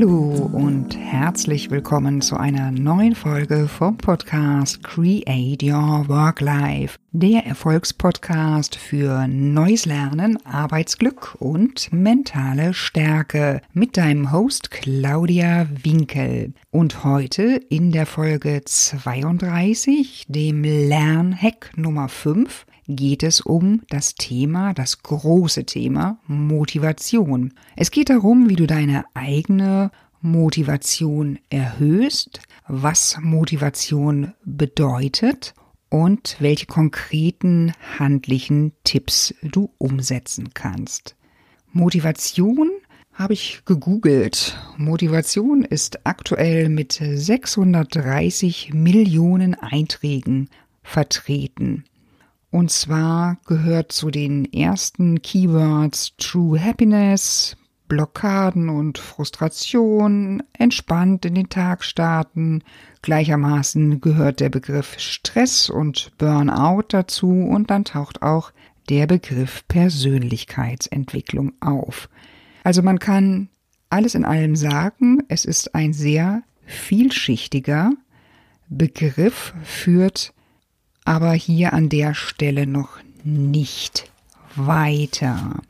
Hallo und herzlich willkommen zu einer neuen Folge vom Podcast Create Your Work Life, der Erfolgspodcast für neues Lernen, Arbeitsglück und mentale Stärke mit deinem Host Claudia Winkel. Und heute in der Folge 32, dem Lernhack Nummer 5, geht es um das Thema, das große Thema Motivation. Es geht darum, wie du deine eigene Motivation erhöhst, was Motivation bedeutet und welche konkreten handlichen Tipps du umsetzen kannst. Motivation habe ich gegoogelt. Motivation ist aktuell mit 630 Millionen Einträgen vertreten. Und zwar gehört zu den ersten Keywords True Happiness, Blockaden und Frustration, entspannt in den Tag starten. Gleichermaßen gehört der Begriff Stress und Burnout dazu und dann taucht auch der Begriff Persönlichkeitsentwicklung auf. Also man kann alles in allem sagen, es ist ein sehr vielschichtiger Begriff, führt aber hier an der Stelle noch nicht weiter.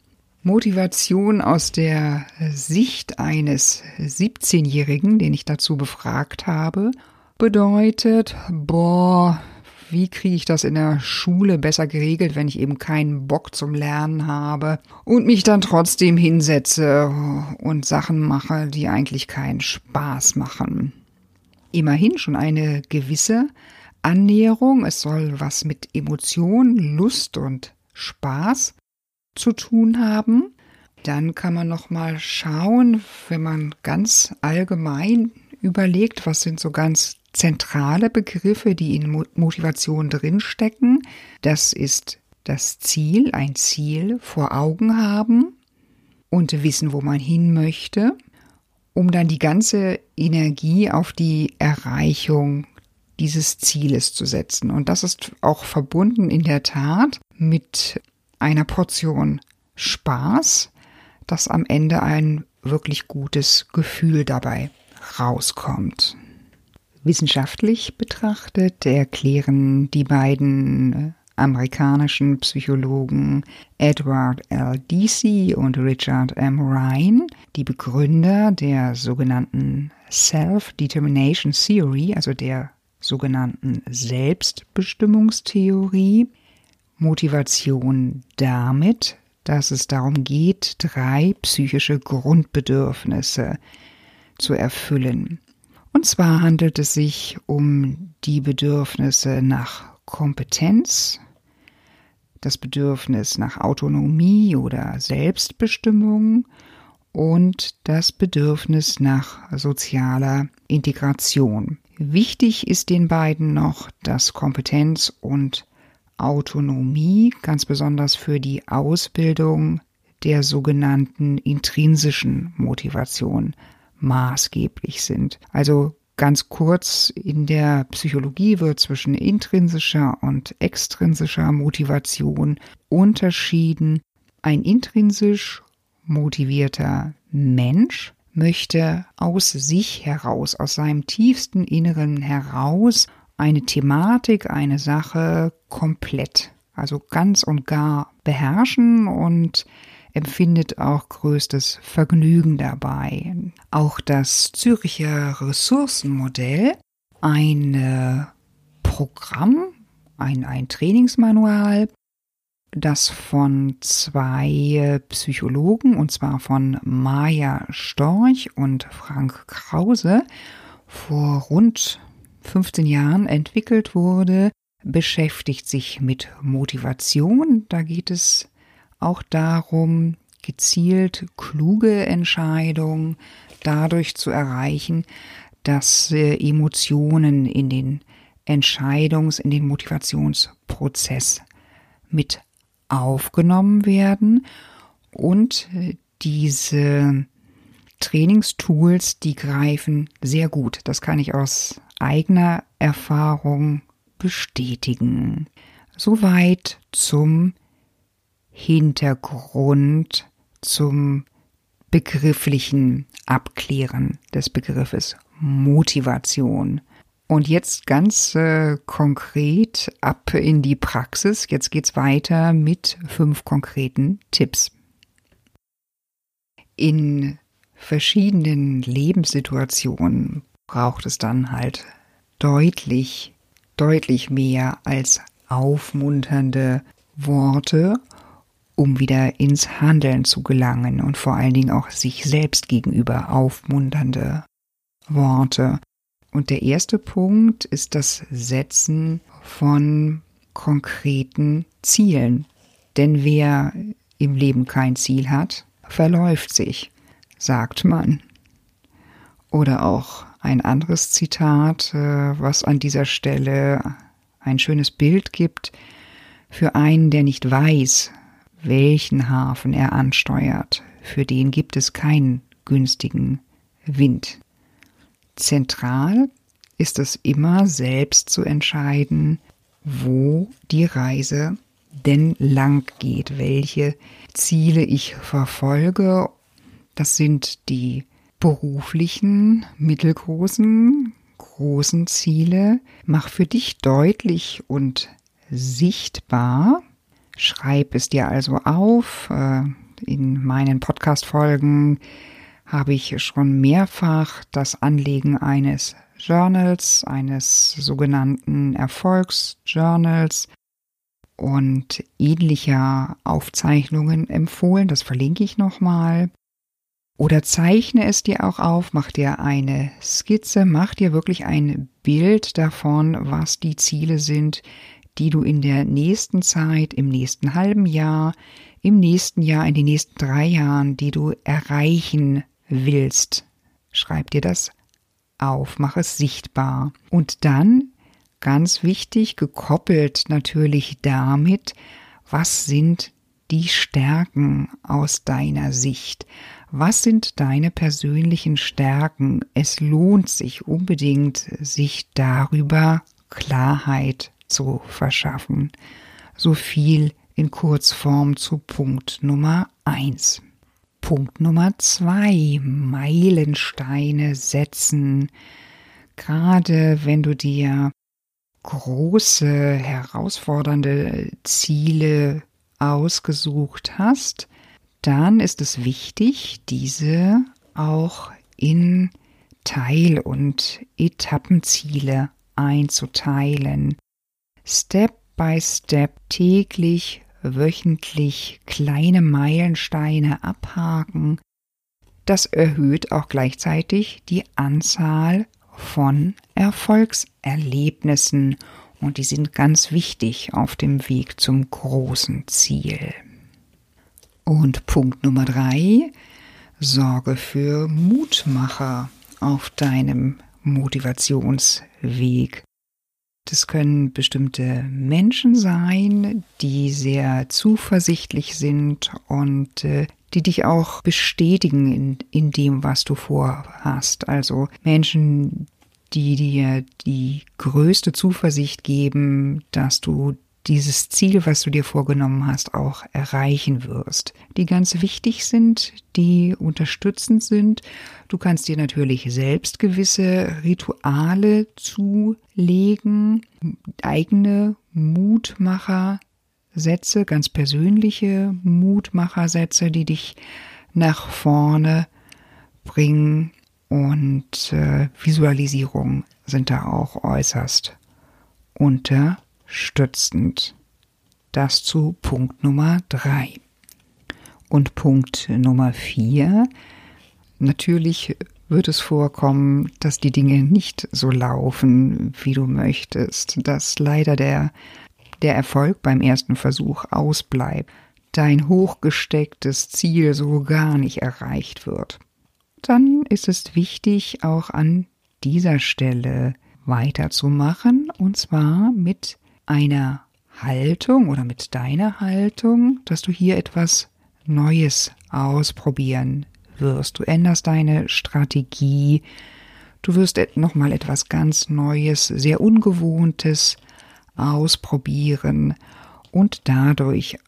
Motivation aus der Sicht eines 17-Jährigen, den ich dazu befragt habe, bedeutet, boah, wie kriege ich das in der Schule besser geregelt, wenn ich eben keinen Bock zum Lernen habe und mich dann trotzdem hinsetze und Sachen mache, die eigentlich keinen Spaß machen. Immerhin schon eine gewisse Annäherung. Es soll was mit Emotion, Lust und Spaß zu tun haben. Dann kann man noch mal schauen, wenn man ganz allgemein überlegt, was sind so ganz zentrale Begriffe, die in Motivation drinstecken. Das ist das Ziel, ein Ziel vor Augen haben und wissen, wo man hin möchte, um dann die ganze Energie auf die Erreichung dieses Zieles zu setzen. Und das ist auch verbunden in der Tat mit einer Portion Spaß, dass am Ende ein wirklich gutes Gefühl dabei rauskommt. Wissenschaftlich betrachtet erklären die beiden amerikanischen Psychologen Edward L. Deasy und Richard M. Ryan, die Begründer der sogenannten Self-Determination Theory, also der sogenannten Selbstbestimmungstheorie Motivation damit, dass es darum geht, drei psychische Grundbedürfnisse zu erfüllen. Und zwar handelt es sich um die Bedürfnisse nach Kompetenz, das Bedürfnis nach Autonomie oder Selbstbestimmung und das Bedürfnis nach sozialer Integration. Wichtig ist den beiden noch, dass Kompetenz und Autonomie ganz besonders für die Ausbildung der sogenannten intrinsischen Motivation maßgeblich sind. Also ganz kurz, in der Psychologie wird zwischen intrinsischer und extrinsischer Motivation unterschieden. Ein intrinsisch motivierter Mensch möchte aus sich heraus, aus seinem tiefsten Inneren heraus eine Thematik, eine Sache komplett, also ganz und gar beherrschen und empfindet auch größtes Vergnügen dabei. Auch das Züricher Ressourcenmodell, ein Programm, ein, ein Trainingsmanual, das von zwei Psychologen, und zwar von Maja Storch und Frank Krause, vor rund 15 Jahren entwickelt wurde, beschäftigt sich mit Motivation. Da geht es auch darum, gezielt kluge Entscheidungen dadurch zu erreichen, dass Emotionen in den Entscheidungs-, in den Motivationsprozess mit aufgenommen werden und diese Trainingstools, die greifen sehr gut. Das kann ich aus eigener Erfahrung bestätigen. Soweit zum Hintergrund, zum begrifflichen Abklären des Begriffes Motivation. Und jetzt ganz äh, konkret ab in die Praxis. Jetzt geht's weiter mit fünf konkreten Tipps. In verschiedenen Lebenssituationen braucht es dann halt deutlich, deutlich mehr als aufmunternde Worte, um wieder ins Handeln zu gelangen und vor allen Dingen auch sich selbst gegenüber aufmunternde Worte. Und der erste Punkt ist das Setzen von konkreten Zielen. Denn wer im Leben kein Ziel hat, verläuft sich, sagt man. Oder auch ein anderes Zitat, äh, was an dieser Stelle ein schönes Bild gibt für einen, der nicht weiß, welchen Hafen er ansteuert. Für den gibt es keinen günstigen Wind. Zentral ist es immer selbst zu entscheiden, wo die Reise denn lang geht, welche Ziele ich verfolge. Das sind die beruflichen, mittelgroßen, großen Ziele. Mach für dich deutlich und sichtbar. Schreib es dir also auf. Äh, in meinen Podcast-Folgen habe ich schon mehrfach das Anlegen eines Journals, eines sogenannten Erfolgsjournals und ähnlicher Aufzeichnungen empfohlen. Das verlinke ich nochmal. Oder zeichne es dir auch auf, mach dir eine Skizze, mach dir wirklich ein Bild davon, was die Ziele sind, die du in der nächsten Zeit, im nächsten halben Jahr, im nächsten Jahr, in den nächsten drei Jahren, die du erreichen willst. Schreib dir das auf, mach es sichtbar. Und dann, ganz wichtig, gekoppelt natürlich damit, was sind die Stärken aus deiner Sicht? Was sind deine persönlichen Stärken? Es lohnt sich unbedingt, sich darüber Klarheit zu verschaffen. So viel in Kurzform zu Punkt Nummer eins. Punkt Nummer zwei, Meilensteine setzen. Gerade wenn du dir große, herausfordernde Ziele ausgesucht hast, dann ist es wichtig, diese auch in Teil- und Etappenziele einzuteilen. Step by Step täglich wöchentlich kleine Meilensteine abhaken, das erhöht auch gleichzeitig die Anzahl von Erfolgserlebnissen und die sind ganz wichtig auf dem Weg zum großen Ziel. Und Punkt Nummer drei, sorge für Mutmacher auf deinem Motivationsweg. Das können bestimmte Menschen sein, die sehr zuversichtlich sind und äh, die dich auch bestätigen in, in dem, was du vorhast. Also Menschen, die dir die größte Zuversicht geben, dass du dieses Ziel, was du dir vorgenommen hast, auch erreichen wirst, die ganz wichtig sind, die unterstützend sind. Du kannst dir natürlich selbst gewisse Rituale zulegen, eigene Mutmachersätze, ganz persönliche Mutmachersätze, die dich nach vorne bringen. Und äh, Visualisierung sind da auch äußerst unter stützend. Das zu Punkt Nummer drei. Und Punkt Nummer vier. Natürlich wird es vorkommen, dass die Dinge nicht so laufen, wie du möchtest, dass leider der, der Erfolg beim ersten Versuch ausbleibt, dein hochgestecktes Ziel so gar nicht erreicht wird. Dann ist es wichtig, auch an dieser Stelle weiterzumachen, und zwar mit einer Haltung oder mit deiner Haltung, dass du hier etwas Neues ausprobieren wirst. Du änderst deine Strategie, du wirst nochmal etwas ganz Neues, sehr Ungewohntes ausprobieren und dadurch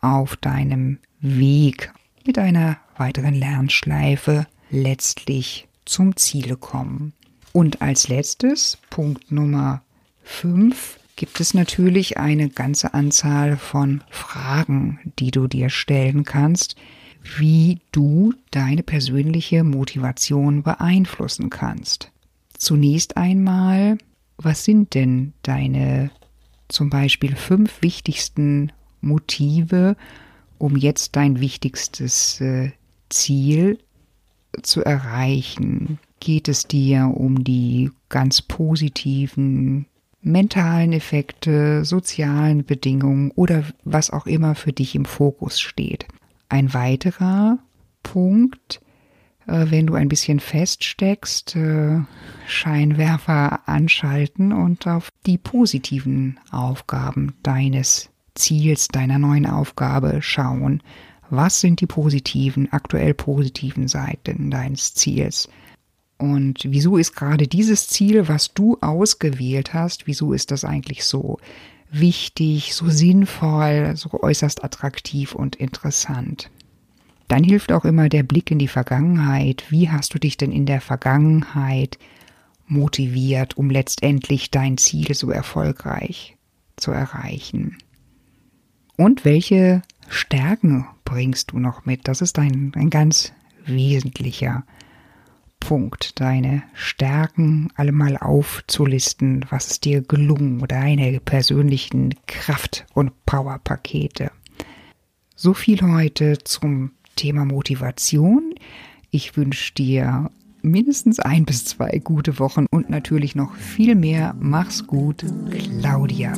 auf deinem Weg mit einer weiteren Lernschleife letztlich zum Ziele kommen. Und als letztes, Punkt Nummer 5, gibt es natürlich eine ganze Anzahl von Fragen, die du dir stellen kannst, wie du deine persönliche Motivation beeinflussen kannst. Zunächst einmal, was sind denn deine zum Beispiel fünf wichtigsten Motive, um jetzt dein wichtigstes äh, Ziel zu erreichen? Geht es dir um die ganz positiven mentalen Effekte, sozialen Bedingungen oder was auch immer für dich im Fokus steht? Ein weiterer Punkt, äh, wenn du ein bisschen feststeckst, äh, Scheinwerfer anschalten und auf die positiven Aufgaben deines Ziels, deiner neuen Aufgabe schauen. Was sind die positiven, aktuell positiven Seiten deines Ziels? Und wieso ist gerade dieses Ziel, was du ausgewählt hast, wieso ist das eigentlich so wichtig, so sinnvoll, so äußerst attraktiv und interessant? Dann hilft auch immer der Blick in die Vergangenheit. Wie hast du dich denn in der Vergangenheit motiviert, um letztendlich dein Ziel so erfolgreich zu erreichen? Und welche Stärken bringst du noch mit? Das ist ein, ein ganz wesentlicher Punkt, deine Stärken alle mal aufzulisten, was ist dir gelungen, deine persönlichen Kraft- und Powerpakete. So viel heute zum Thema Motivation. Ich wünsche dir mindestens ein bis zwei gute Wochen und natürlich noch viel mehr. Mach's gut, Claudia.